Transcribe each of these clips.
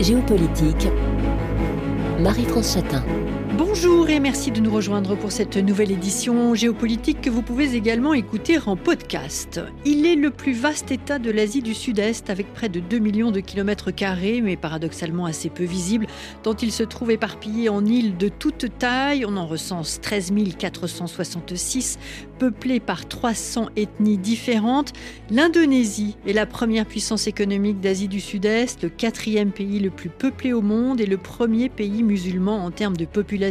Géopolitique, Marie-France Chatin. Bonjour et merci de nous rejoindre pour cette nouvelle édition géopolitique que vous pouvez également écouter en podcast. Il est le plus vaste État de l'Asie du Sud-Est avec près de 2 millions de kilomètres carrés, mais paradoxalement assez peu visible, tant il se trouve éparpillé en îles de toute taille. On en recense 13 466, peuplé par 300 ethnies différentes. L'Indonésie est la première puissance économique d'Asie du Sud-Est, le quatrième pays le plus peuplé au monde et le premier pays musulman en termes de population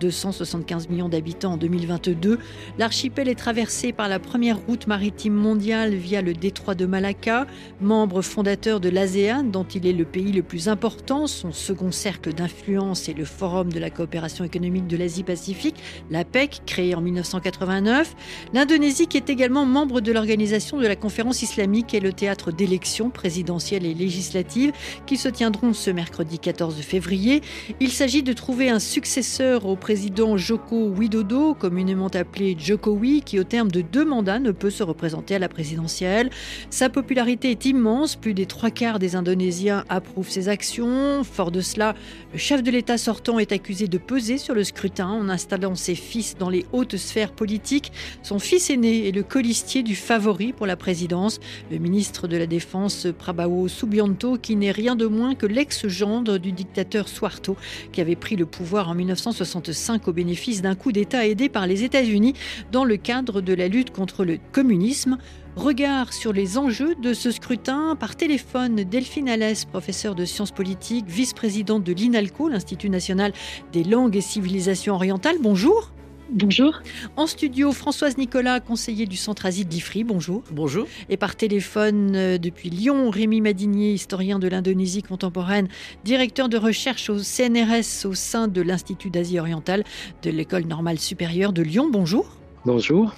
275 millions d'habitants en 2022. L'archipel est traversé par la première route maritime mondiale via le détroit de Malacca, membre fondateur de l'ASEAN dont il est le pays le plus important. Son second cercle d'influence est le Forum de la coopération économique de l'Asie-Pacifique, l'APEC, créé en 1989. L'Indonésie qui est également membre de l'organisation de la conférence islamique et le théâtre d'élections présidentielles et législatives qui se tiendront ce mercredi 14 février. Il s'agit de trouver un succès successeur au président Joko Widodo, communément appelé Jokowi, qui au terme de deux mandats ne peut se représenter à la présidentielle. Sa popularité est immense, plus des trois quarts des Indonésiens approuvent ses actions. Fort de cela, le chef de l'État sortant est accusé de peser sur le scrutin en installant ses fils dans les hautes sphères politiques. Son fils aîné est le colistier du favori pour la présidence, le ministre de la Défense Prabowo Subianto, qui n'est rien de moins que l'ex-gendre du dictateur Suharto, qui avait pris le pouvoir en 1965 au bénéfice d'un coup d'État aidé par les États-Unis dans le cadre de la lutte contre le communisme. Regard sur les enjeux de ce scrutin par téléphone, Delphine Alès, professeure de sciences politiques, vice-présidente de l'INALCO, l'Institut national des langues et civilisations orientales. Bonjour. Bonjour. En studio, Françoise Nicolas, conseiller du Centre Asie de l'IFRI. Bonjour. Bonjour. Et par téléphone euh, depuis Lyon, Rémi Madinier, historien de l'Indonésie contemporaine, directeur de recherche au CNRS au sein de l'Institut d'Asie orientale de l'École normale supérieure de Lyon. Bonjour. Bonjour.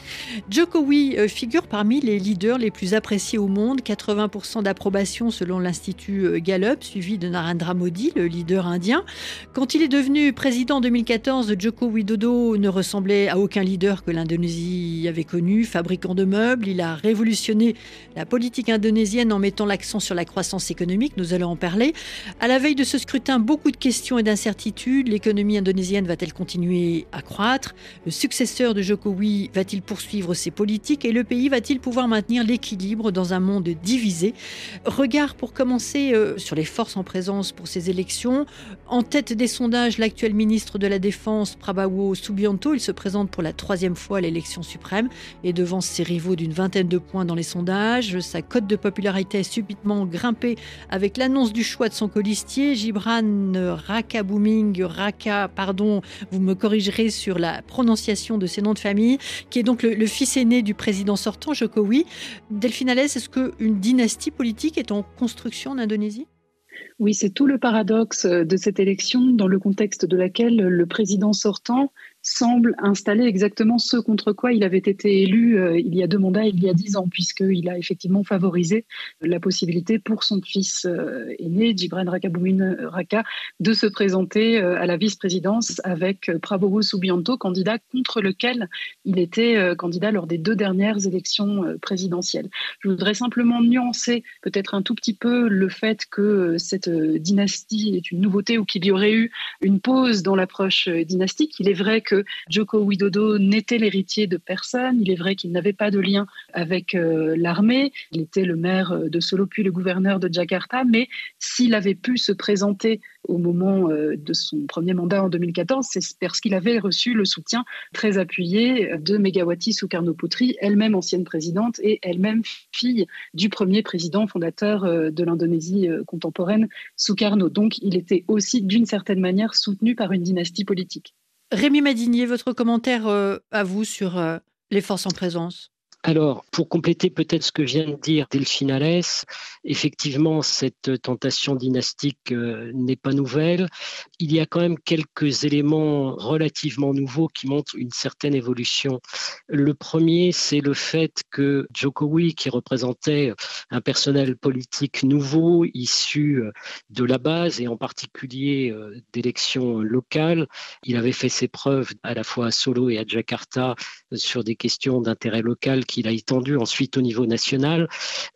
Jokowi euh, figure parmi les leaders les plus appréciés au monde, 80% d'approbation selon l'Institut euh, Gallup, suivi de Narendra Modi, le leader indien. Quand il est devenu président en 2014, Joko Widodo ne ressemblait à aucun leader que l'Indonésie avait connu. Fabricant de meubles, il a révolutionné la politique indonésienne en mettant l'accent sur la croissance économique, nous allons en parler. À la veille de ce scrutin, beaucoup de questions et d'incertitudes. L'économie indonésienne va-t-elle continuer à croître? Le successeur de Jokowi va-t-il poursuivre ses politiques et le pays va-t-il pouvoir maintenir l'équilibre dans un monde divisé? Regard pour commencer euh, sur les forces en présence pour ces élections. En tête des sondages, l'actuel ministre de la Défense, Prabowo Subianto, il se présente pour la troisième fois à l'élection suprême et devant ses rivaux d'une vingtaine de points dans les sondages. Sa cote de popularité a subitement grimpé avec l'annonce du choix de son colistier, Gibran Rakabooming, Raka, pardon, vous me corrigerez sur la prononciation de ses noms de famille qui est donc le, fils aîné du président sortant, Jokowi. Delphine Alès, est-ce qu'une dynastie politique est en construction en Indonésie? Oui, c'est tout le paradoxe de cette élection dans le contexte de laquelle le président sortant semble installer exactement ce contre quoi il avait été élu euh, il y a deux mandats, il y a dix ans, puisqu'il a effectivement favorisé la possibilité pour son fils euh, aîné, Gibran Rakaboumin Raka, de se présenter euh, à la vice-présidence avec Prabowo Subianto, candidat contre lequel il était candidat lors des deux dernières élections présidentielles. Je voudrais simplement nuancer peut-être un tout petit peu le fait que cette dynastie est une nouveauté ou qu'il y aurait eu une pause dans l'approche dynastique. Il est vrai que Joko Widodo n'était l'héritier de personne. Il est vrai qu'il n'avait pas de lien avec euh, l'armée. Il était le maire euh, de Solo puis le gouverneur de Jakarta. Mais s'il avait pu se présenter au moment euh, de son premier mandat en 2014, c'est parce qu'il avait reçu le soutien très appuyé de Megawati Sukarno-Putri, elle-même ancienne présidente et elle-même fille du premier président fondateur de l'Indonésie contemporaine, Sukarno. Donc il était aussi d'une certaine manière soutenu par une dynastie politique. Rémi Madinier, votre commentaire euh, à vous sur euh, les forces en présence? Alors, pour compléter peut-être ce que vient de dire Delphine Alès, effectivement, cette tentation dynastique euh, n'est pas nouvelle. Il y a quand même quelques éléments relativement nouveaux qui montrent une certaine évolution. Le premier, c'est le fait que Jokowi, qui représentait un personnel politique nouveau, issu euh, de la base et en particulier euh, d'élections locales, il avait fait ses preuves à la fois à Solo et à Jakarta sur des questions d'intérêt local qui qu'il a étendu ensuite au niveau national,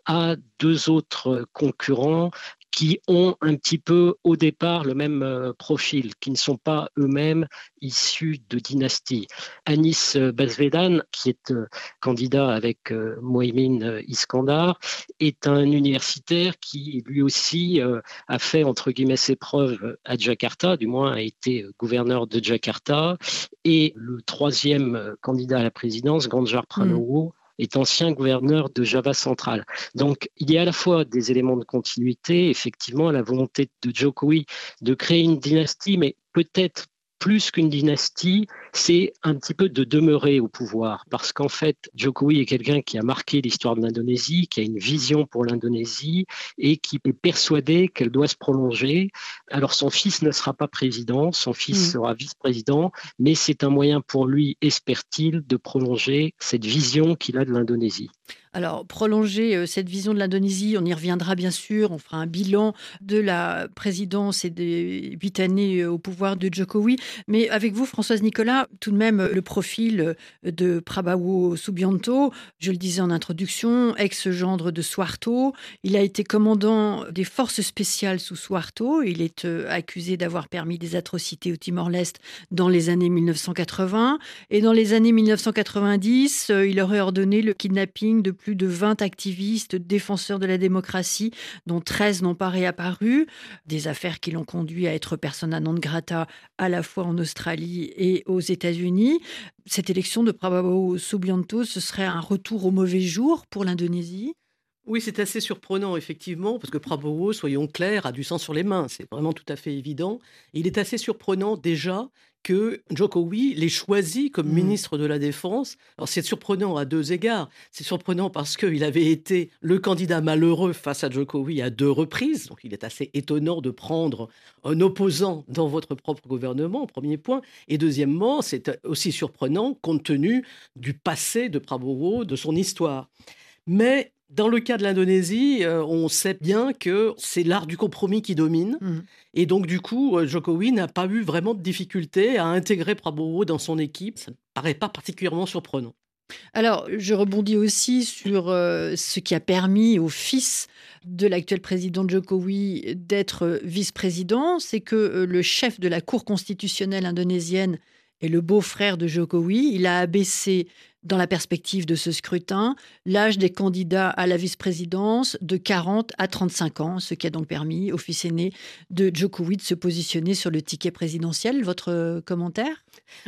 à deux autres concurrents qui ont un petit peu au départ le même euh, profil, qui ne sont pas eux-mêmes issus de dynasties. Anis Basvedan, qui est euh, candidat avec euh, Moïmin Iskandar, est un universitaire qui lui aussi a fait entre guillemets ses preuves à Jakarta, du moins a été gouverneur de Jakarta. Et le troisième candidat à la présidence, Ganjar Pranowo, est ancien gouverneur de Java central. Donc, il y a à la fois des éléments de continuité, effectivement, la volonté de Jokowi de créer une dynastie, mais peut-être plus qu'une dynastie, c'est un petit peu de demeurer au pouvoir. Parce qu'en fait, Jokowi est quelqu'un qui a marqué l'histoire de l'Indonésie, qui a une vision pour l'Indonésie et qui est persuadé qu'elle doit se prolonger. Alors son fils ne sera pas président, son fils mm. sera vice-président, mais c'est un moyen pour lui, espère-t-il, de prolonger cette vision qu'il a de l'Indonésie. Alors, prolonger euh, cette vision de l'Indonésie, on y reviendra bien sûr, on fera un bilan de la présidence et des huit années euh, au pouvoir de Jokowi. Mais avec vous, Françoise Nicolas, tout de même, le profil de Prabowo Subianto, je le disais en introduction, ex-gendre de Suharto, il a été commandant des forces spéciales sous Suharto, il est euh, accusé d'avoir permis des atrocités au Timor-Leste dans les années 1980, et dans les années 1990, il aurait ordonné le kidnapping de plus de 20 activistes défenseurs de la démocratie, dont 13 n'ont pas réapparu. Des affaires qui l'ont conduit à être persona non grata à la fois en Australie et aux États-Unis. Cette élection de Prabowo Subianto, ce serait un retour au mauvais jour pour l'Indonésie? Oui, c'est assez surprenant, effectivement, parce que Prabowo, soyons clairs, a du sang sur les mains. C'est vraiment tout à fait évident. Il est assez surprenant déjà que Jokowi l'ait choisi comme mmh. ministre de la Défense. Alors c'est surprenant à deux égards. C'est surprenant parce qu'il avait été le candidat malheureux face à Jokowi à deux reprises. Donc il est assez étonnant de prendre un opposant dans votre propre gouvernement, premier point. Et deuxièmement, c'est aussi surprenant compte tenu du passé de Prabowo, de son histoire. Mais dans le cas de l'Indonésie, euh, on sait bien que c'est l'art du compromis qui domine. Mmh. Et donc, du coup, euh, Jokowi n'a pas eu vraiment de difficulté à intégrer Prabowo dans son équipe. Ça ne paraît pas particulièrement surprenant. Alors, je rebondis aussi sur euh, ce qui a permis au fils de l'actuel président Jokowi d'être vice-président, c'est que le chef de la Cour constitutionnelle indonésienne est le beau-frère de Jokowi. Il a abaissé dans la perspective de ce scrutin, l'âge des candidats à la vice-présidence de 40 à 35 ans, ce qui a donc permis au fils aîné de Jokowi de se positionner sur le ticket présidentiel. Votre euh, commentaire?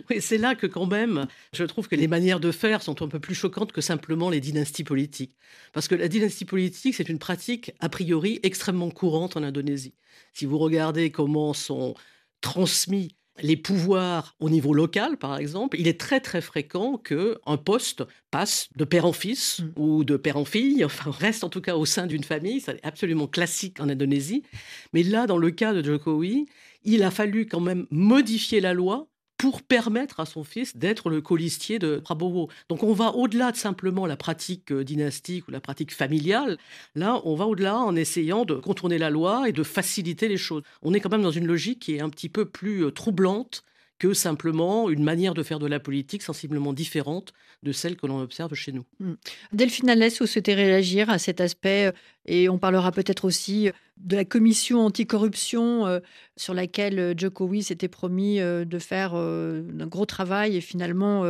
Oui, c'est là que quand même, je trouve que les manières de faire sont un peu plus choquantes que simplement les dynasties politiques. Parce que la dynastie politique, c'est une pratique a priori extrêmement courante en Indonésie. Si vous regardez comment sont transmis les pouvoirs au niveau local, par exemple, il est très très fréquent qu'un poste passe de père en fils mm. ou de père en fille, enfin reste en tout cas au sein d'une famille, c'est absolument classique en Indonésie. Mais là, dans le cas de Jokowi, il a fallu quand même modifier la loi pour permettre à son fils d'être le colistier de Prabowo. Donc on va au-delà de simplement la pratique euh, dynastique ou la pratique familiale. Là, on va au-delà en essayant de contourner la loi et de faciliter les choses. On est quand même dans une logique qui est un petit peu plus euh, troublante que simplement une manière de faire de la politique sensiblement différente de celle que l'on observe chez nous. Hmm. Delphine Alès, vous souhaitez réagir à cet aspect euh, et on parlera peut-être aussi de la commission anticorruption euh, sur laquelle Jokowi s'était promis de faire un gros travail et finalement,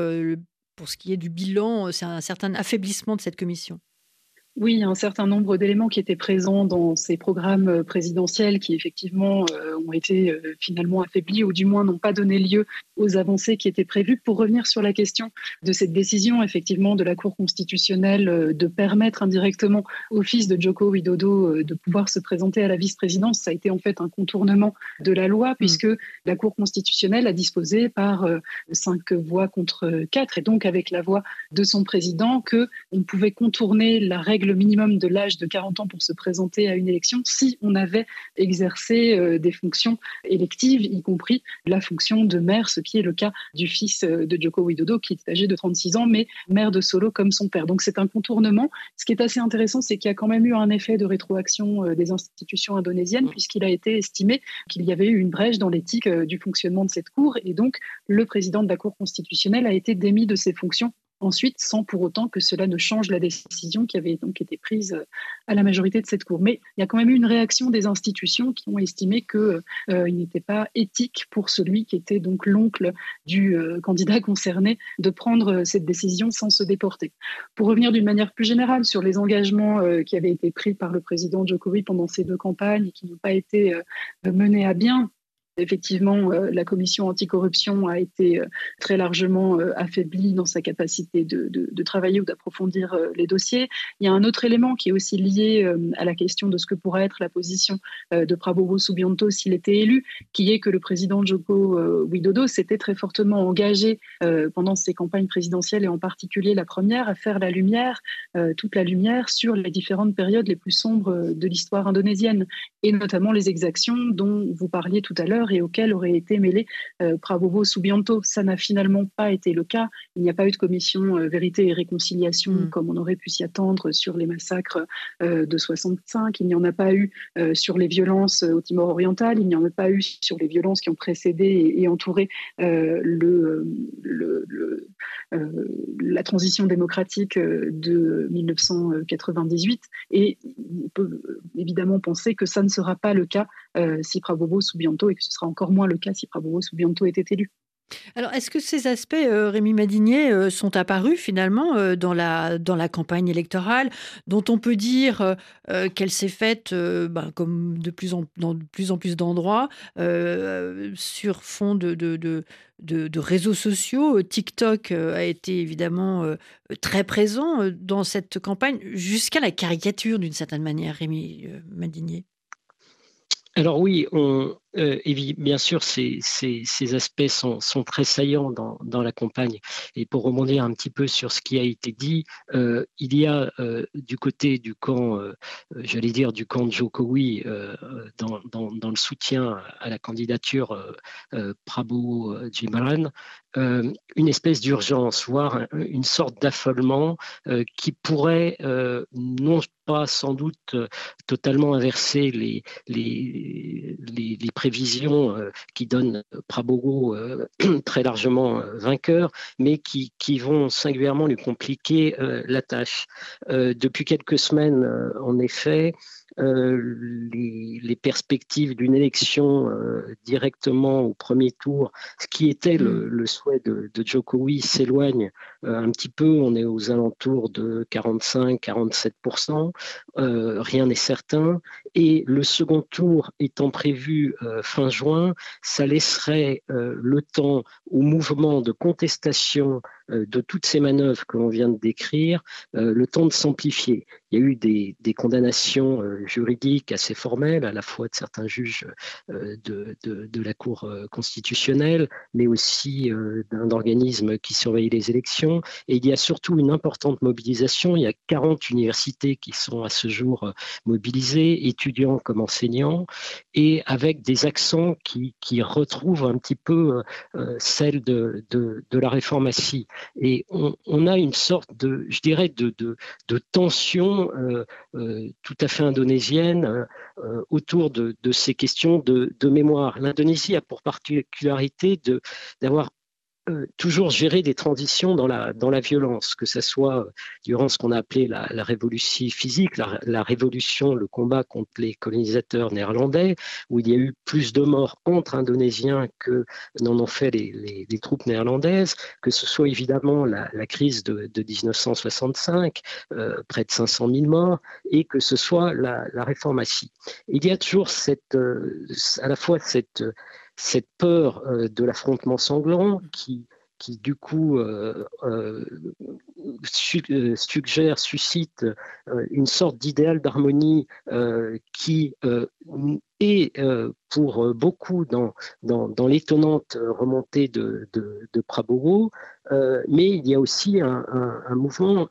pour ce qui est du bilan, c'est un certain affaiblissement de cette commission. Oui, un certain nombre d'éléments qui étaient présents dans ces programmes euh, présidentiels qui effectivement euh, ont été euh, finalement affaiblis ou du moins n'ont pas donné lieu aux avancées qui étaient prévues. Pour revenir sur la question de cette décision effectivement de la Cour constitutionnelle de permettre indirectement au fils de Joko Widodo de pouvoir se présenter à la vice-présidence, ça a été en fait un contournement de la loi mm. puisque la Cour constitutionnelle a disposé par cinq voix contre quatre et donc avec la voix de son président que on pouvait contourner la règle le minimum de l'âge de 40 ans pour se présenter à une élection si on avait exercé euh, des fonctions électives, y compris la fonction de maire, ce qui est le cas du fils euh, de Joko Widodo, qui est âgé de 36 ans, mais maire de Solo comme son père. Donc c'est un contournement. Ce qui est assez intéressant, c'est qu'il y a quand même eu un effet de rétroaction euh, des institutions indonésiennes, puisqu'il a été estimé qu'il y avait eu une brèche dans l'éthique du fonctionnement de cette Cour, et donc le président de la Cour constitutionnelle a été démis de ses fonctions ensuite, sans pour autant que cela ne change la décision qui avait donc été prise euh, à la majorité de cette Cour. Mais il y a quand même eu une réaction des institutions qui ont estimé qu'il euh, n'était pas éthique pour celui qui était donc l'oncle du euh, candidat concerné de prendre cette décision sans se déporter. Pour revenir d'une manière plus générale sur les engagements qui avaient été pris par le président Djokovic pendant ces deux campagnes et qui n'ont pas été menés à bien, Effectivement, euh, la commission anticorruption a été euh, très largement euh, affaiblie dans sa capacité de, travailler ou d'approfondir les dossiers. Il y a un autre élément qui est aussi lié à la question de ce que pourrait être la position de Prabowo Subianto s'il était élu, qui est que le président Joko Widodo s'était très fortement engagé pendant ses campagnes présidentielles et en particulier la première à faire la lumière, toute la lumière sur les différentes périodes les plus sombres de l'histoire indonésienne et notamment les exactions dont vous parliez tout à l'heure et auquel aurait été mêlé euh, Prabowo Subianto. Ça n'a finalement pas été le cas. Il n'y a pas eu de commission euh, vérité et réconciliation mm. comme on aurait pu s'y attendre sur les massacres euh, de 65. Il n'y en a pas eu sur les violences au Timor oriental. Il n'y en a pas eu sur les violences qui ont précédé et, entouré le, la transition démocratique de 1998. Et on peut évidemment penser que ça ne sera pas le cas si Prabowo Subianto et que ce sera encore moins le cas si Prabowo Subianto était élu. Alors, est-ce que ces aspects, euh, Rémi Madinier, euh, sont apparus finalement euh, dans, la, dans la campagne électorale, dont on peut dire qu'elle s'est faite, ben, comme de plus en, dans de plus en plus d'endroits, sur fond de, de, de, de, réseaux sociaux TikTok a été évidemment très présent dans cette campagne, jusqu'à la caricature d'une certaine manière, Rémi Madinier? Alors oui, on, euh, bien sûr, ces, aspects sont, très saillants dans, la campagne. Et pour rebondir un petit peu sur ce qui a été dit, euh, il y a euh, du côté du camp, j'allais dire du camp de Jokowi, dans, le soutien à la candidature Prabhu Jimaran, une espèce d'urgence, voire une sorte d'affolement qui pourrait non pas sans doute totalement inverser les, les, les, les euh, qui donnent Prabowo euh, très largement euh, vainqueur, mais qui, qui, vont singulièrement lui compliquer la tâche. depuis quelques semaines, en effet, euh, les, perspectives d'une élection euh, directement au premier tour, ce qui était le, mm. souhait de, de Jokowi, s'éloigne euh, un petit peu. On est aux alentours de 45-47%. rien n'est certain. Et le second tour étant prévu fin juin, ça laisserait le temps au mouvement de contestation de toutes ces manœuvres que l'on vient de décrire, euh, le temps de s'amplifier. Il y a eu des, condamnations euh, juridiques assez formelles, à la fois de certains juges de, la Cour constitutionnelle, mais aussi d'un organisme qui surveille les élections. Et il y a surtout une importante mobilisation. Il y a 40 universités qui sont à ce jour mobilisées, étudiants comme enseignants, et avec des accents qui, retrouvent un petit peu celle de, de la réforme. Et on, a une sorte de, je dirais, de, de, tension euh, euh, tout à fait indonésienne euh, autour de, ces questions de, mémoire. L'Indonésie a pour particularité d'avoir euh, toujours gérer des transitions dans la, dans la violence, que ce soit euh, durant ce qu'on a appelé la, révolution physique, la, révolution, le combat contre les colonisateurs néerlandais, où il y a eu plus de morts entre Indonésiens que n'en ont fait les, les, troupes néerlandaises, que ce soit évidemment la, crise de, de 1965, euh, près de 500 000 morts, et que ce soit la, réformatie. Il y a toujours cette, à la fois cette cette peur euh, de l'affrontement sanglant qui, qui du coup euh, euh, suggère, suscite une sorte d'idéal d'harmonie qui est pour beaucoup dans, dans, l'étonnante remontée de, de, Prabowo, mais il y a aussi un, un mouvement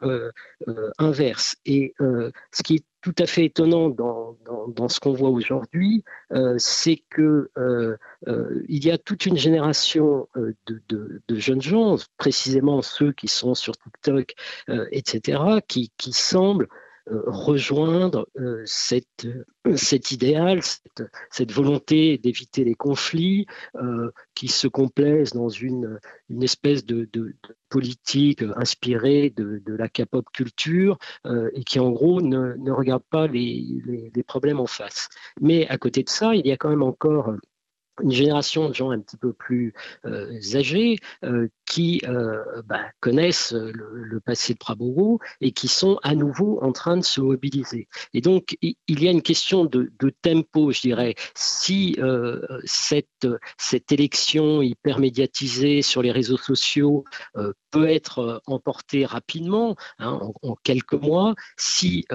inverse. Et ce qui est tout à fait étonnant dans, dans, ce qu'on voit aujourd'hui, c'est que euh, euh, il y a toute une génération de, de, jeunes gens, précisément ceux qui sont sur TikTok, etc., qui, semblent rejoindre cette, cet idéal, cette, volonté d'éviter les conflits qui se complaisent dans une, espèce de, politique inspirée de, la K-pop culture et qui en gros ne, regarde pas les problèmes en face. Mais à côté de ça, il y a quand même encore une génération de gens un petit peu plus euh, âgés euh, qui euh, bah, connaissent le, passé de Prabowo et qui sont à nouveau en train de se mobiliser. Et donc, il, y a une question de, tempo, je dirais. Si cette, cette élection hyper médiatisée sur les réseaux sociaux peut être emportée rapidement, hein, en, quelques mois, si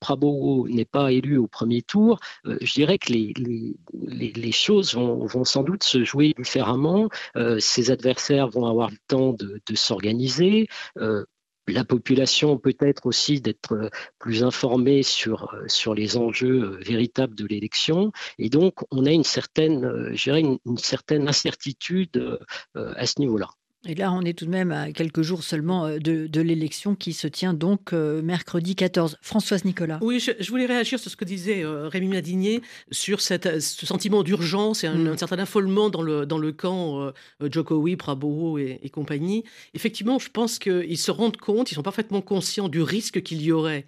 Prabowo n'est pas élu au premier tour, je dirais que les, les, les choses vont, sans doute se jouer différemment. Euh, ses adversaires vont avoir le temps de, s'organiser. Euh, la population peut-être aussi d'être plus informée sur, sur les enjeux véritables de l'élection. Et donc, on a une certaine, une certaine incertitude à ce niveau-là. Et là, on est tout de même à quelques jours seulement euh, de, l'élection qui se tient donc euh, mercredi 14. Françoise Nicolas. Oui, je, voulais réagir sur ce que disait euh, Rémi Madinier sur cette, ce sentiment d'urgence et un, mm. certain affolement dans le, dans le camp Jokowi, Prabowo et, et, compagnie. Effectivement, je pense qu'ils se rendent compte, ils sont parfaitement conscients du risque qu'il y aurait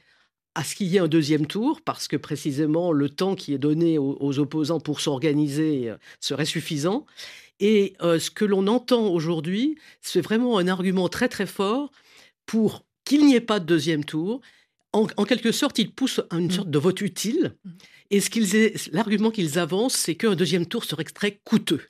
à ce qu'il y ait un deuxième tour, parce que précisément le temps qui est donné aux opposants pour s'organiser serait suffisant. Et euh, ce que l'on entend aujourd'hui, c'est vraiment un argument très très fort pour qu'il n'y ait pas de deuxième tour. En, quelque sorte, ils poussent à une mmh. sorte de vote utile. Mmh. Et ce l'argument qu'ils avancent, c'est qu'un deuxième tour serait très coûteux.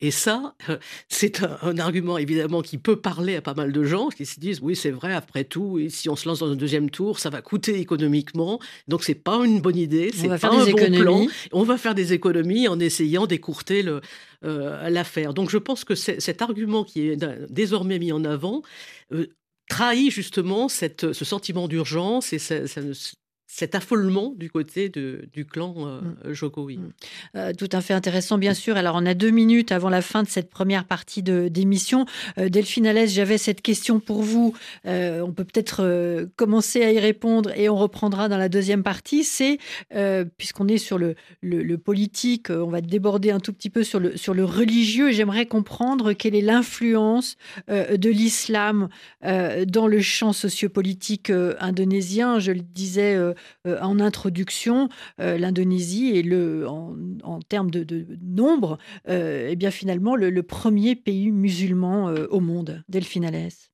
Et ça, euh, c'est un, argument évidemment qui peut parler à pas mal de gens qui se disent oui c'est vrai après tout si on se lance dans un deuxième tour ça va coûter économiquement. Donc c'est pas une bonne idée c'est pas un bon plan. on va faire des économies en essayant d'écourter euh, l'affaire. Donc je pense que cet argument qui est désormais mis en avant euh, trahit justement cette, ce sentiment d'urgence et ça, cet affolement du côté de, du clan euh, mm. Jokowi. Mm. Euh, tout à fait intéressant, bien sûr. Alors, on a deux minutes avant la fin de cette première partie d'émission. Euh, Delphine Alès, j'avais cette question pour vous. Euh, on peut peut-être commencer à y répondre et on reprendra dans la deuxième partie. C'est, puisqu'on est sur le, le, politique, on va déborder un tout petit peu sur le, sur le religieux. J'aimerais comprendre quelle est l'influence de l'islam dans le champ sociopolitique indonésien. Je le disais euh, en introduction, euh, l'Indonésie est le, en, termes de, nombre, euh, eh bien finalement le, premier pays musulman au monde. Delphine Alès.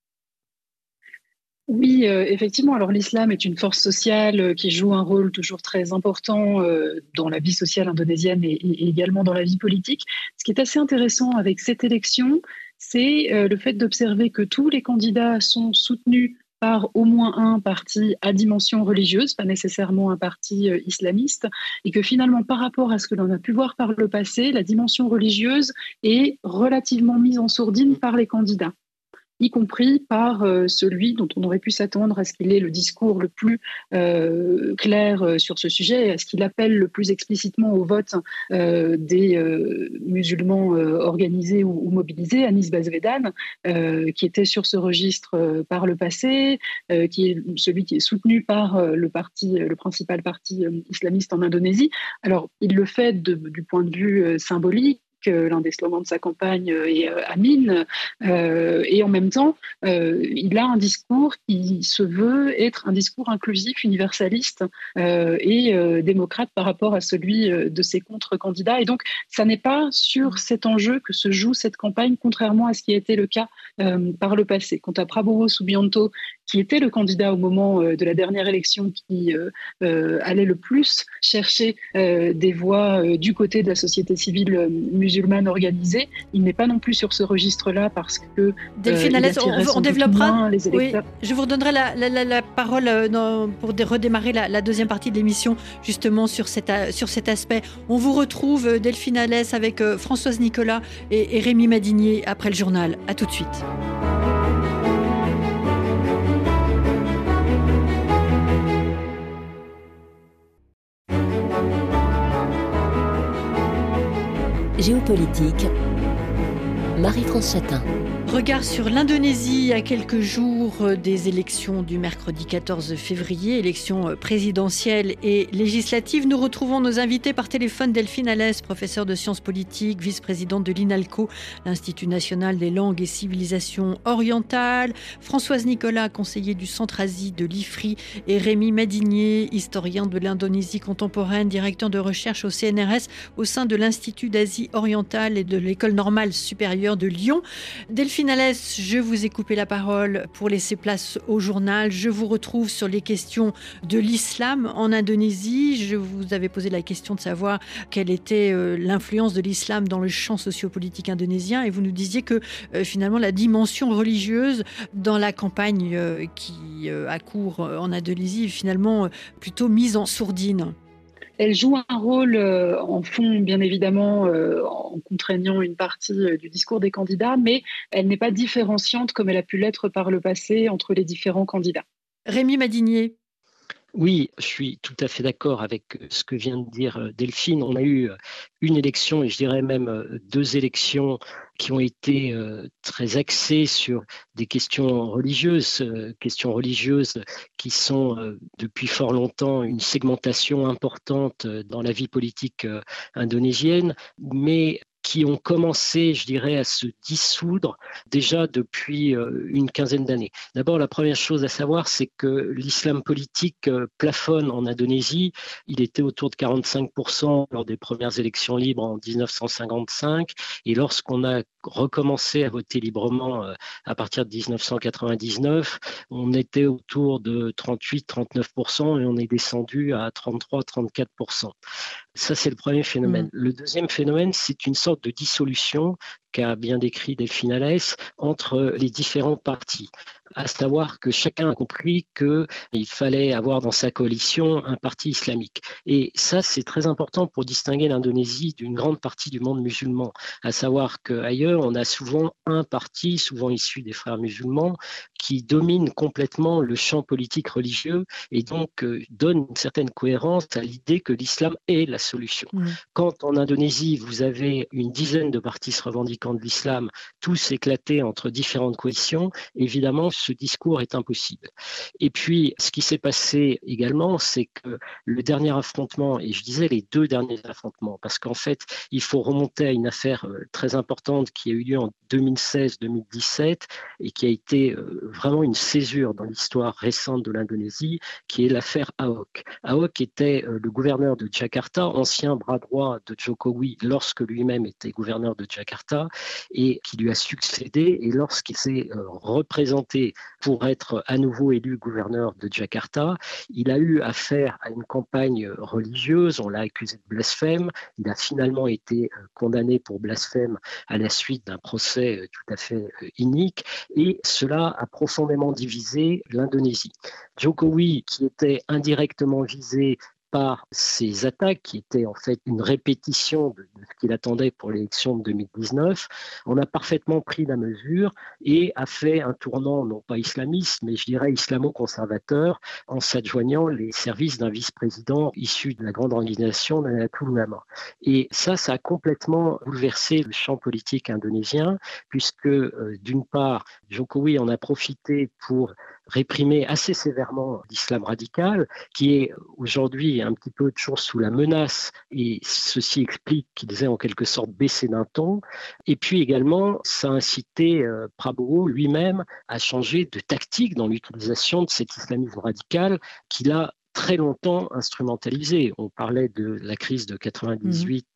Oui, effectivement. Alors l'islam est une force sociale qui joue un rôle toujours très important dans la vie sociale indonésienne et, et, également dans la vie politique. Ce qui est assez intéressant avec cette élection, c'est le fait d'observer que tous les candidats sont soutenus au moins un parti à dimension religieuse, pas nécessairement un parti euh, islamiste, et que finalement, par rapport à ce que l'on a pu voir par le passé, la dimension religieuse est relativement mise en sourdine par les candidats y compris par euh, celui dont on aurait pu s'attendre à ce qu'il ait le discours le plus euh, clair euh, sur ce sujet, à ce qu'il appelle le plus explicitement au vote des musulmans organisés ou, mobilisés, Anis Bazvedan, qui était sur ce registre par le passé, qui est celui qui est soutenu par le parti, le principal parti islamiste en Indonésie. Alors, il le fait du point de vue symbolique l'un des slogans de sa campagne euh, est euh, Amin. Euh, et en même temps, il a un discours qui se veut être un discours inclusif, universaliste et démocrate par rapport à celui de ses contre-candidats. Et donc, ça n'est pas sur cet enjeu que se joue cette campagne, contrairement à ce qui a été le cas par le passé. Quant à Prabowo Subianto, qui était le candidat au moment de la dernière élection qui allait le plus chercher des voix du côté de la société civile musulmane, musulmane organisée. Il n'est pas non plus sur ce registre-là parce que. Delphine euh, on, développera. Les oui, je vous redonnerai la, parole euh, pour redémarrer la, deuxième partie de l'émission, justement sur cet, sur cet aspect. On vous retrouve, euh, Delphine Alès, avec Françoise Nicolas et, et Rémi Madinier après le journal. À tout de suite. Géopolitique, Marie-France Chatin. Regard sur l'Indonésie à quelques jours euh, des élections du mercredi 14 février, élections euh, présidentielles et législatives. Nous retrouvons nos invités par téléphone Delphine Alès, professeure de sciences politiques, vice-présidente de l'INALCO, l'Institut national des langues et civilisations orientales, Françoise Nicolas, conseiller du Centre-Asie de l'IFRI, et Rémi Madinier, historien de l'Indonésie contemporaine, directeur de recherche au CNRS au sein de l'Institut d'Asie orientale et de l'École normale supérieure de Lyon. Delphine Alès, je vous ai coupé la parole pour laisser place au journal. Je vous retrouve sur les questions de l'islam en Indonésie. Je vous avais posé la question de savoir quelle était euh, l'influence de l'islam dans le champ sociopolitique indonésien et vous nous disiez que euh, finalement la dimension religieuse dans la campagne euh, qui a cours en Indonésie est finalement plutôt mise en sourdine. Elle joue un rôle en fond, bien évidemment, en contraignant une partie du discours des candidats, mais elle n'est pas différenciante comme elle a pu l'être par le passé entre les différents candidats. Rémi Madinier. Oui, je suis tout à fait d'accord avec ce que vient de dire Delphine. On a eu une élection, et je dirais même deux élections qui ont été très axées sur des questions religieuses, questions religieuses qui sont depuis fort longtemps une segmentation importante dans la vie politique indonésienne, mais qui ont commencé, je dirais, à se dissoudre déjà depuis euh, une quinzaine d'années. D'abord, la première chose à savoir, c'est que l'islam politique euh, plafonne en Indonésie. Il était autour de 45% lors des premières élections libres en 1955. Et lorsqu'on a recommencé à voter librement euh, à partir de 1999, on était autour de 38-39% et on est descendu à 33-34%. Ça, c'est le premier phénomène. Mmh. Le deuxième phénomène, c'est une sorte de dissolution qu'a bien décrit Delphine Alès entre les différents partis à savoir que chacun a compris qu'il fallait avoir dans sa coalition un parti islamique. Et ça, c'est très important pour distinguer l'Indonésie d'une grande partie du monde musulman, à savoir qu'ailleurs, on a souvent un parti, souvent issu des frères musulmans, qui domine complètement le champ politique religieux et donc euh, donne une certaine cohérence à l'idée que l'islam est la solution. Mmh. Quand en Indonésie, vous avez une dizaine de partis se revendiquant de l'islam, tous éclatés entre différentes coalitions, évidemment, ce discours est impossible. Et puis, ce qui s'est passé également, c'est que le dernier affrontement, et je disais les deux derniers affrontements, parce qu'en fait, il faut remonter à une affaire euh, très importante qui a eu lieu en 2016-2017 et qui a été euh, vraiment une césure dans l'histoire récente de l'Indonésie, qui est l'affaire Ahok. Ahok était euh, le gouverneur de Jakarta, ancien bras droit de Jokowi lorsque lui-même était gouverneur de Jakarta et qui lui a succédé. Et lorsqu'il s'est représenté pour être à nouveau élu gouverneur de Jakarta. Il a eu affaire à une campagne religieuse, on l'a accusé de blasphème, il a finalement été euh, condamné pour blasphème à la suite d'un procès euh, tout à fait euh, inique, et cela a profondément divisé l'Indonésie. Jokowi, qui était indirectement visé par ces attaques, qui étaient en fait une répétition de, ce qu'il attendait pour l'élection de 2019, on a parfaitement pris la mesure et a fait un tournant, non pas islamiste, mais je dirais islamo-conservateur, en s'adjoignant les services d'un vice-président issu de la grande organisation Nanatul Ulama. Et ça, ça a complètement bouleversé le champ politique indonésien, puisque euh, d'une part, Jokowi en a profité pour réprimer assez sévèrement l'islam radical, qui est aujourd'hui un petit peu toujours sous la menace, et ceci explique qu'ils aient en quelque sorte baissé d'un ton. Et puis également, ça a incité euh, Prabowo lui-même à changer de tactique dans l'utilisation de cet islamisme radical qu'il a très longtemps instrumentalisé. On parlait de la crise de 98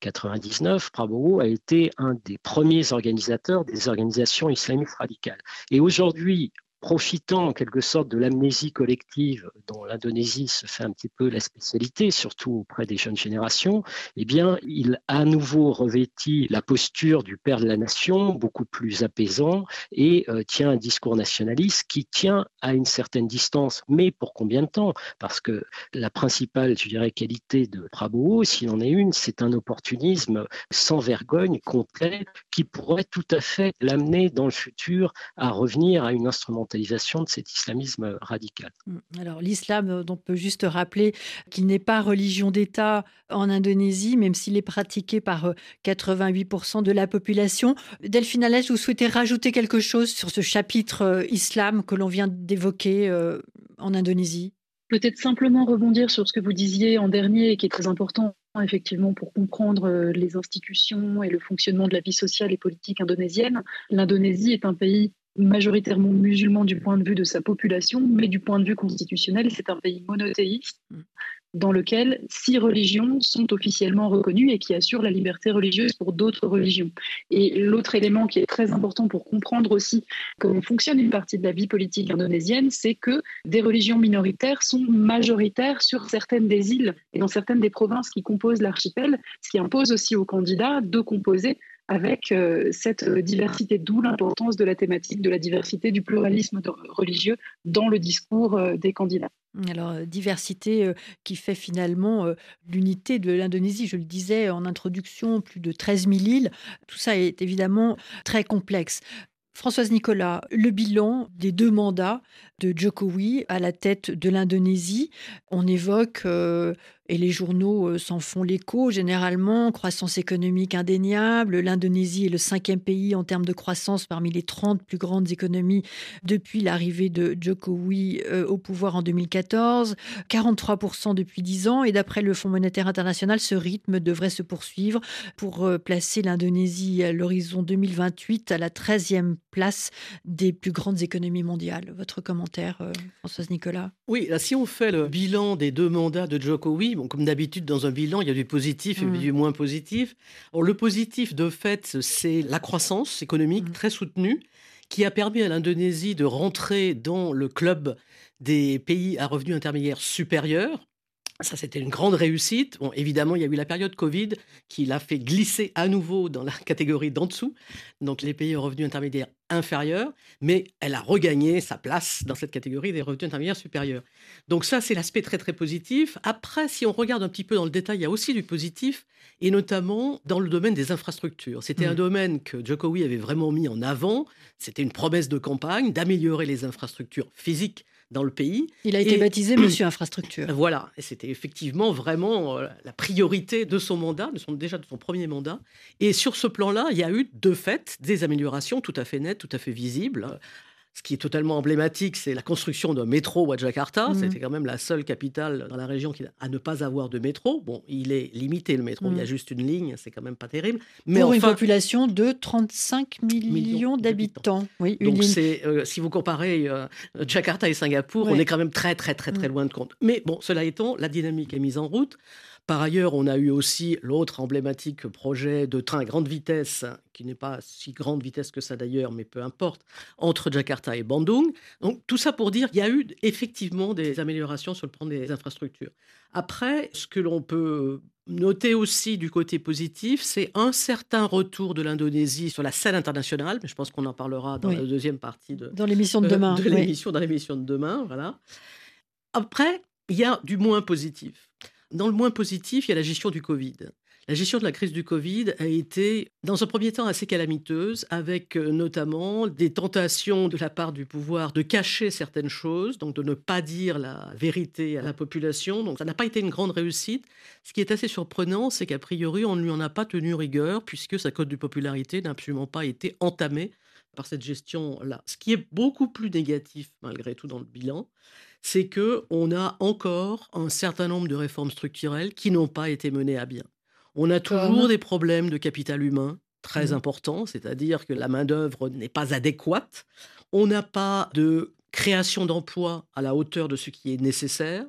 99, Prabowo a été un des premiers organisateurs des organisations islamistes radicales. Et aujourd'hui, profitant en quelque sorte de l'amnésie collective dont l'Indonésie se fait un petit peu la spécialité, surtout auprès des jeunes générations, eh bien, il a à nouveau revêti la posture du père de la nation, beaucoup plus apaisant, et euh, tient un discours nationaliste qui tient à une certaine distance, mais pour combien de temps? Parce que la principale, je dirais, qualité de Prabowo, s'il en est une, c'est un opportunisme sans vergogne, complet, qui pourrait tout à fait l'amener dans le futur à revenir à une instrumentalisation de cet islamisme radical. Mmh. Alors l'islam, on peut juste rappeler qu'il n'est pas religion d'État en Indonésie, même s'il est pratiqué par 88% de la population. Delphine Alès, vous souhaitez rajouter quelque chose sur ce chapitre islam que l'on vient d'évoquer en Indonésie? Peut-être simplement rebondir sur ce que vous disiez en dernier et qui est très important effectivement pour comprendre euh, les institutions et le fonctionnement de la vie sociale et politique indonésienne. L'Indonésie est un pays majoritairement musulman du point de vue de sa population, mais du point de vue constitutionnel, c'est un pays monothéiste mm dans lequel six religions sont officiellement reconnues et qui assurent la liberté religieuse pour d'autres religions. Et l'autre élément qui est très important pour comprendre aussi comment fonctionne une partie de la vie politique indonésienne, c'est que des religions minoritaires sont majoritaires sur certaines des îles et dans certaines des provinces qui composent l'archipel, ce qui impose aussi aux candidats de composer avec euh, cette diversité, d'où l'importance de la thématique de la diversité, du pluralisme religieux dans le discours euh, des candidats. Alors, euh, diversité qui fait finalement l'unité de l'Indonésie. Je le disais en introduction, plus de 13 000 îles. Tout ça est évidemment très complexe. Françoise Nicolas, le bilan des deux mandats de Jokowi à la tête de l'Indonésie, on évoque et les journaux euh, s'en font l'écho généralement. Croissance économique indéniable. L'Indonésie est le cinquième pays en termes de croissance parmi les 30 plus grandes économies depuis l'arrivée de Jokowi euh, au pouvoir en 2014. 43% depuis 10 ans. Et d'après le Fonds monétaire international, ce rythme devrait se poursuivre pour euh, placer l'Indonésie à l'horizon 2028 à la 13e place des plus grandes économies mondiales. Votre commentaire, Françoise Nicolas? Oui, si on fait le bilan des deux mandats de Jokowi, comme d'habitude, dans un bilan, il y a du positif et mmh. du moins positif. le positif, de fait, c'est la croissance économique mmh. très soutenue qui a permis à l'Indonésie de rentrer dans le club des pays à revenus intermédiaires supérieurs. Ça, c'était une grande réussite. Bon, évidemment, il y a eu la période Covid qui l'a fait glisser à nouveau dans la catégorie d'en dessous, donc les pays aux revenus intermédiaires inférieurs, mais elle a regagné sa place dans cette catégorie des revenus intermédiaires supérieurs. Donc ça, c'est l'aspect très très positif. Après, si on regarde un petit peu dans le détail, il y a aussi du positif, et notamment dans le domaine des infrastructures. C'était un mmh. domaine que Jokowi avait vraiment mis en avant. C'était une promesse de campagne d'améliorer les infrastructures physiques dans le pays. Il a été baptisé Monsieur Infrastructure. Voilà, et c'était effectivement vraiment euh, la priorité de son mandat, de son, déjà de son premier mandat. Et sur ce plan-là, il y a eu de fait des améliorations tout à fait nettes, tout à fait visibles. Ce qui est totalement emblématique, c'est la construction d'un métro à Jakarta. Mmh. C'était quand même la seule capitale dans la région à ne pas avoir de métro. Bon, il est limité le métro, il y a mmh. juste une ligne, c'est quand même pas terrible. Mais Pour une population de 35 millions, d'habitants. Oui, Donc c'est, euh, si vous comparez euh, Jakarta et Singapour, on est quand même très très très très mmh. loin de compte. Mais bon, cela étant, la dynamique est mise en route. Par ailleurs, on a eu aussi l'autre emblématique projet de train à grande vitesse, qui n'est pas si grande vitesse que ça d'ailleurs, mais peu importe, entre Jakarta et Bandung. Donc tout ça pour dire qu'il y a eu effectivement des améliorations sur le plan des infrastructures. Après, ce que l'on peut noter aussi du côté positif, c'est un certain retour de l'Indonésie sur la scène internationale, mais je pense qu'on en parlera dans la deuxième partie de, dans l'émission de demain. de l'émission, dans l'émission de demain, voilà. Après, il y a du moins positif. Dans le moins positif, il y a la gestion du Covid. La gestion de la crise du Covid a été, dans un premier temps, assez calamiteuse, avec euh, notamment des tentations de la part du pouvoir de cacher certaines choses, donc de ne pas dire la vérité à la population. Donc ça n'a pas été une grande réussite. Ce qui est assez surprenant, c'est qu'a priori, on ne lui en a pas tenu rigueur, puisque sa cote de popularité n'a absolument pas été entamée par cette gestion-là. Ce qui est beaucoup plus négatif, malgré tout, dans le bilan, c'est que on a encore un certain nombre de réformes structurelles qui n'ont pas été menées à bien. On a toujours des problèmes de capital humain très mmh. importants, c'est-à-dire que la main-d'œuvre n'est pas adéquate. On n'a pas de création d'emplois à la hauteur de ce qui est nécessaire.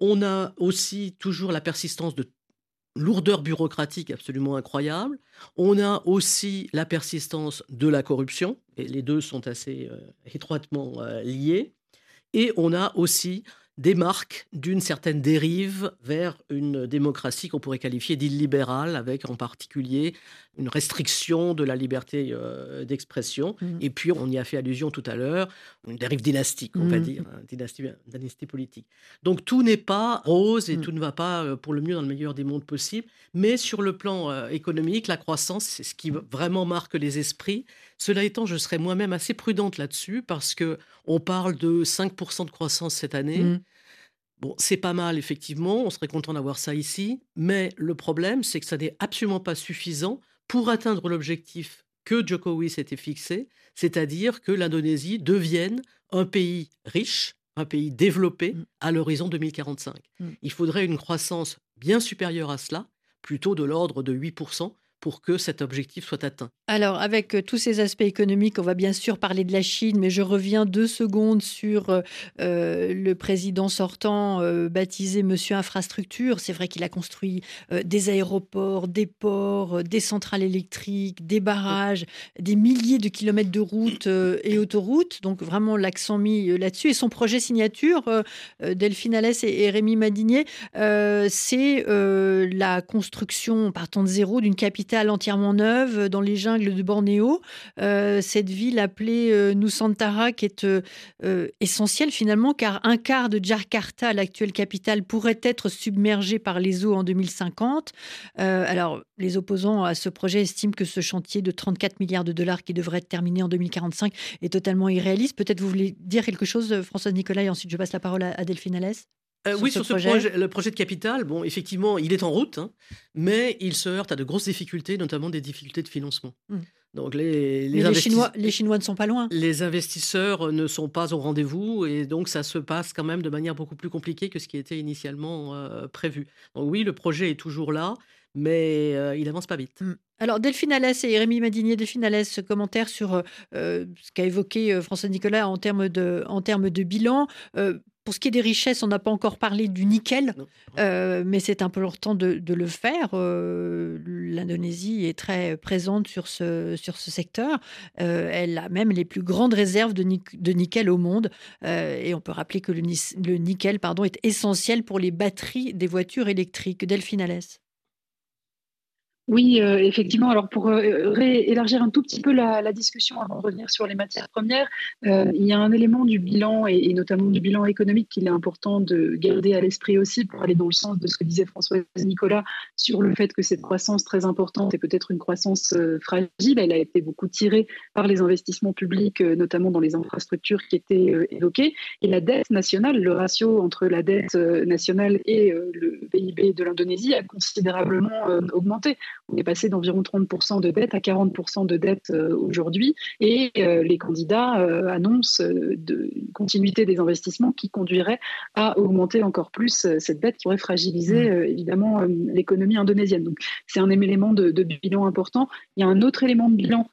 On a aussi toujours la persistance de lourdeur bureaucratique absolument incroyable. On a aussi la persistance de la corruption, et les deux sont assez euh, étroitement euh, liés. Et on a aussi des marques d'une certaine dérive vers une démocratie qu'on pourrait qualifier d'illibérale, avec en particulier une restriction de la liberté euh, d'expression. Mmh. Et puis, on y a fait allusion tout à l'heure, une dérive dynastique, on va mmh. dire, hein, dynastie, dynastie, politique. Donc, tout n'est pas rose et mmh. tout ne va pas euh, pour le mieux dans le meilleur des mondes possibles. Mais sur le plan euh, économique, la croissance, c'est ce qui vraiment marque les esprits. Cela étant, je serais moi-même assez prudente là-dessus parce que on parle de 5% de croissance cette année. Bon, c'est pas mal, effectivement, on serait content d'avoir ça ici, mais le problème, c'est que ça n'est absolument pas suffisant pour atteindre l'objectif que Jokowi s'était fixé, c'est-à-dire que l'Indonésie devienne un pays riche, un pays développé mmh. à l'horizon 2045. Mmh. Il faudrait une croissance bien supérieure à cela, plutôt de l'ordre de 8%, pour que cet objectif soit atteint. Alors, avec euh, tous ces aspects économiques, on va bien sûr parler de la Chine, mais je reviens deux secondes sur euh, euh, le président sortant, baptisé Monsieur Infrastructure. C'est vrai qu'il a construit des aéroports, des ports, des centrales électriques, des barrages, des milliers de kilomètres de routes et autoroutes. Donc, vraiment, l'accent mis là-dessus. Et son projet signature, Delphine Alès et, Rémi Madinier, c'est la construction, partant de zéro, d'une capitale entièrement neuve dans les de Bornéo. Euh, cette ville appelée euh, Nusantara qui est euh, essentielle finalement car un quart de Jakarta, l'actuelle capitale, pourrait être submergé par les eaux en 2050. alors les opposants à ce projet estiment que ce chantier de 34 milliards de dollars qui devrait être terminé en 2045 est totalement irréaliste. Peut-être vous voulez dire quelque chose, Françoise Nicolas, et ensuite je passe la parole à Delphine Alès euh, oui, sur ce projet, le projet de capital, bon, effectivement, il est en route, hein, mais il se heurte à de grosses difficultés, notamment des difficultés de financement. Mmh. Donc les, les, Chinois, les Chinois ne sont pas loin. Les investisseurs ne sont pas au rendez-vous et donc ça se passe quand même de manière beaucoup plus compliquée que ce qui était initialement euh, prévu. Donc oui, le projet est toujours là, mais euh, il avance pas vite. Mmh. Alors Delphine Alès et Rémi Madinier, Delphine Alès, commentaire sur ce qu'a évoqué François Nicolas en termes de, en termes de bilan. Pour ce qui est des richesses, on n'a pas encore parlé du nickel, euh, mais c'est important de, de le faire. Euh, L'Indonésie est très présente sur ce, sur ce secteur. Euh, elle a même les plus grandes réserves de, de nickel au monde. et on peut rappeler que le, le, nickel pardon, est essentiel pour les batteries des voitures électriques. Delphine Alès. Oui, euh, effectivement. Alors pour euh, élargir un tout petit peu la, discussion avant de revenir sur les matières premières, euh, il y a un élément du bilan et, notamment du bilan économique qu'il est important de garder à l'esprit aussi pour aller dans le sens de ce que disait François Nicolas sur le fait que cette croissance très importante est peut-être une croissance fragile. Elle a été beaucoup tirée par les investissements publics, notamment dans les infrastructures qui étaient évoquées. Et la dette nationale, le ratio entre la dette nationale et le PIB de l'Indonésie a considérablement augmenté. On est passé d'environ 30% de dette à 40% de dette euh, aujourd'hui et euh, les candidats euh, annoncent de, une continuité des investissements qui conduirait à augmenter encore plus cette dette qui aurait fragilisé mmh. évidemment l'économie indonésienne. Donc c'est un élément de, de, bilan important. Il y a un autre élément de bilan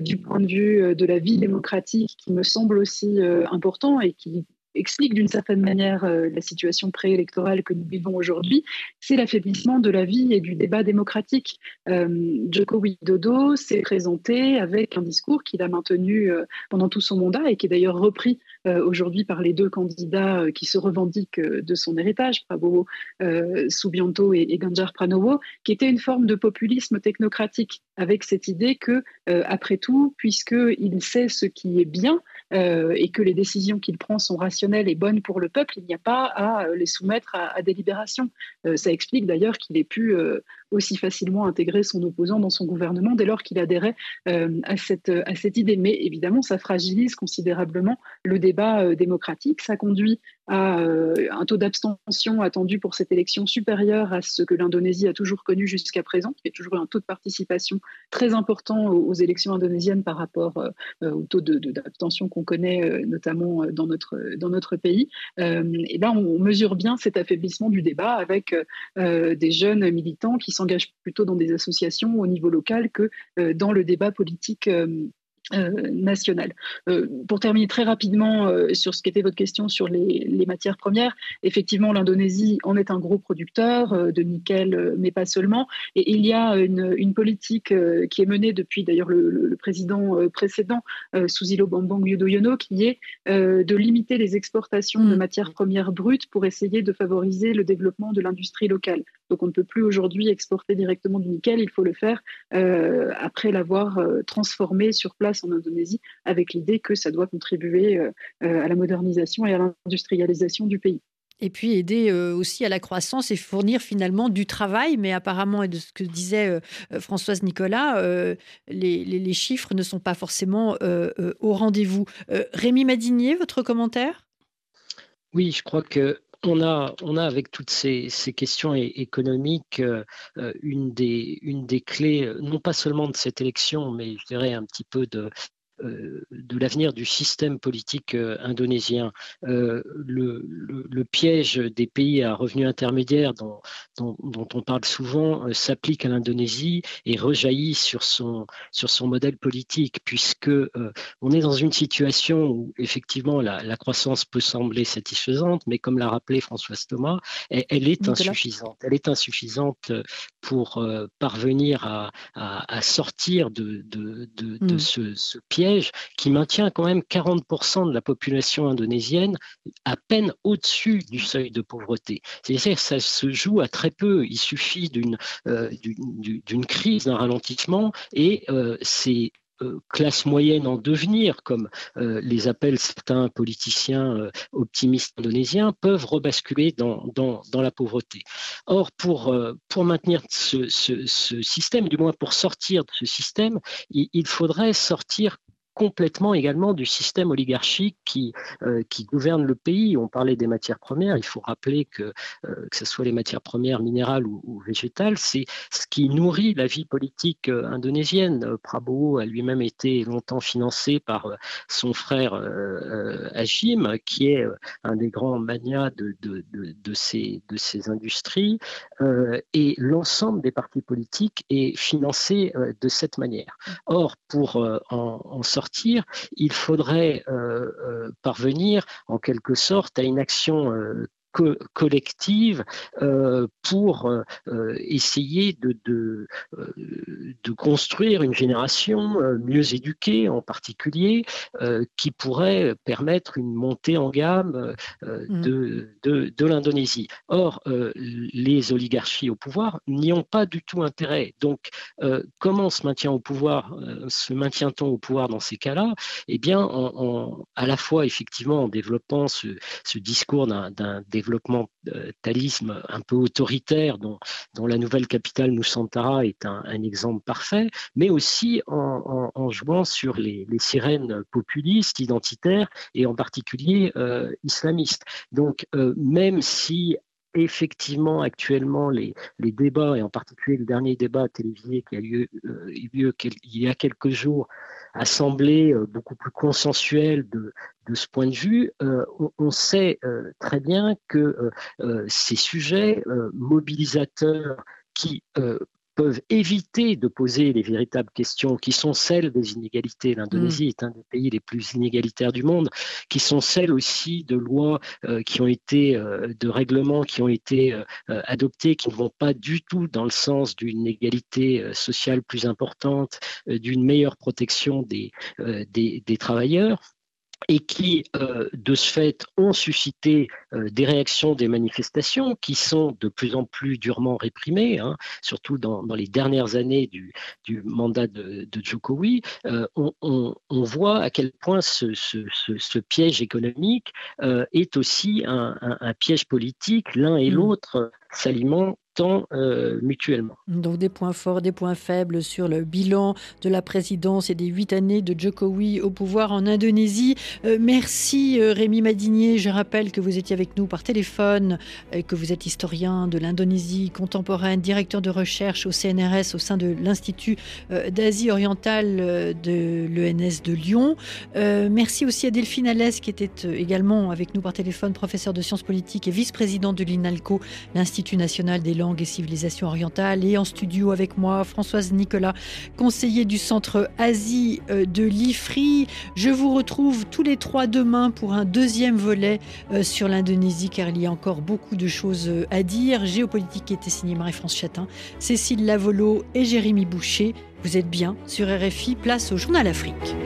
du point de vue de la vie démocratique qui me semble aussi important et qui explique d'une certaine manière euh, la situation préélectorale que nous vivons aujourd'hui, c'est l'affaiblissement de la vie et du débat démocratique. Euh, Joko Widodo s'est présenté avec un discours qu'il a maintenu euh, pendant tout son mandat et qui est d'ailleurs repris aujourd'hui par les deux candidats qui se revendiquent de son héritage, Prabowo Subianto et, Ganjar Pranowo, qui était une forme de populisme technocratique, avec cette idée que, après tout, puisqu'il sait ce qui est bien, euh, et que les décisions qu'il prend sont rationnelles et bonnes pour le peuple, il n'y a pas à euh, les soumettre à, délibération. Euh, ça explique d'ailleurs qu'il ait pu aussi facilement intégrer son opposant dans son gouvernement dès lors qu'il adhérait à, cette, à cette idée. Mais évidemment, ça fragilise considérablement le débat démocratique. Ça conduit à un taux d'abstention attendu pour cette élection supérieur à ce que l'Indonésie a toujours connu jusqu'à présent, qui est toujours un taux de participation très important aux, élections indonésiennes par rapport au taux d'abstention qu'on connaît euh, notamment euh, dans notre, dans notre pays. Euh, et là, on mesure bien cet affaiblissement du débat avec des jeunes militants qui s'engagent plutôt dans des associations au niveau local que dans le débat politique euh, nationale. Euh, pour terminer très rapidement euh, sur ce qu'était votre question sur les, matières premières, effectivement, l'Indonésie en est un gros producteur de nickel, mais pas seulement. Et il y a une, politique qui est menée depuis d'ailleurs le, président précédent, Susilo Bambang Yudhoyono, qui est de limiter les exportations de mm. matières premières brutes pour essayer de favoriser le développement de l'industrie locale. Donc on ne peut plus aujourd'hui exporter directement du nickel, il faut le faire après l'avoir transformé sur place en Indonésie, avec l'idée que ça doit contribuer euh, euh, à la modernisation et à l'industrialisation du pays. et puis aider euh, aussi à la croissance et fournir finalement du travail. Mais apparemment, et de ce que disait euh, Françoise Nicolas, euh, les, chiffres ne sont pas forcément au rendez-vous. Rémi Madinier, votre commentaire? Oui, je crois que on a, on a avec toutes ces, questions économiques une, des, une des clés, non pas seulement de cette élection, mais je dirais un petit peu de, euh, de l'avenir du système politique euh, indonésien. Euh, le, piège des pays à revenus intermédiaires dont, dont, on parle souvent s'applique à l'Indonésie et rejaillit sur son, sur son modèle politique, puisque on est dans une situation où effectivement la, croissance peut sembler satisfaisante, mais comme l'a rappelé Françoise Thomas, elle, est insuffisante. Elle est insuffisante pour parvenir à, sortir de, de, de, hmm. ce, ce piège qui maintient quand même 40% de la population indonésienne à peine au-dessus du seuil de pauvreté. C'est-à-dire que ça se joue à très peu. Il suffit d'une euh, crise, d'un ralentissement, et euh, c'est euh, classe moyenne en devenir, comme euh, les appellent certains politiciens euh, optimistes indonésiens, peuvent rebasculer dans, dans, la pauvreté. Or, pour, pour maintenir ce, système, du moins pour sortir de ce système, il faudrait sortir complètement également du système oligarchique qui, euh, qui gouverne le pays. On parlait des matières premières, il faut rappeler que, euh, que ce soit les matières premières minérales ou, végétales, c'est ce qui nourrit la vie politique euh, indonésienne. Prabowo a lui-même été longtemps financé par son frère Hashim, qui est un des grands manias de, ces, industries, et l'ensemble des partis politiques est financé de cette manière. Or, pour en sortir il faudrait euh, euh, parvenir en quelque sorte à une action collective euh, pour euh, euh, essayer de, de, de, construire une génération mieux éduquée en particulier, qui pourrait permettre une montée en gamme mmh. de, de, de l'Indonésie. Or, les oligarchies au pouvoir n'y ont pas du tout intérêt. Donc, comment se maintient au pouvoir, se maintient-on au pouvoir dans ces cas-là? Eh bien, en, à la fois effectivement en développant ce, ce discours d'un développement talisme un peu autoritaire dont, la nouvelle capitale Nusantara est un, exemple parfait, mais aussi en, jouant sur les, sirènes populistes, identitaires et en particulier euh, islamistes. Donc euh, même si effectivement, actuellement, les, débats, et en particulier le dernier débat télévisé qui a eu euh, lieu il y a quelques jours, a semblé euh, beaucoup plus consensuel de, de ce point de vue. Euh, on, on, sait très bien que ces sujets mobilisateurs qui éviter de poser les véritables questions qui sont celles des inégalités. L'Indonésie est un des pays les plus inégalitaires du monde, qui sont celles aussi de lois euh, qui ont été, euh, de règlements qui ont été euh, adoptés, qui ne vont pas du tout dans le sens d'une égalité sociale plus importante, d'une meilleure protection des, des travailleurs et qui, euh, de ce fait, ont suscité euh, des réactions des manifestations qui sont de plus en plus durement réprimées, hein, surtout dans, dans, les dernières années du, du mandat de, de Jokowi, euh, on, on, on, voit à quel point ce, ce, ce, ce piège économique est aussi un, un, un, piège politique. L'un et mmh. l'autre s'alimentent euh, mutuellement. Donc des points forts, des points faibles sur le bilan de la présidence et des huit années de Jokowi au pouvoir en Indonésie. Euh, merci euh, Rémi Madinier. Je rappelle que vous étiez avec nous par téléphone, et que vous êtes historien de l'Indonésie contemporaine, directeur de recherche au CNRS au sein de l'Institut d'Asie orientale de l'ENS de Lyon. merci aussi à Delphine Alès qui était également avec nous par téléphone, professeur de sciences politiques et vice-présidente de l'INALCO, l'Institut national des langues et civilisations orientales. Et en studio avec moi, Françoise Nicolas, conseiller du Centre Asie euh, de l'IFRI. Je vous retrouve tous les trois demain pour un deuxième volet euh, sur l'Indonésie, car il y a encore beaucoup de choses euh, à dire. Géopolitique était signé Marie-France Chatin, Cécile Lavolo et Jérémy Boucher. Vous êtes bien sur RFI, place au Journal Afrique.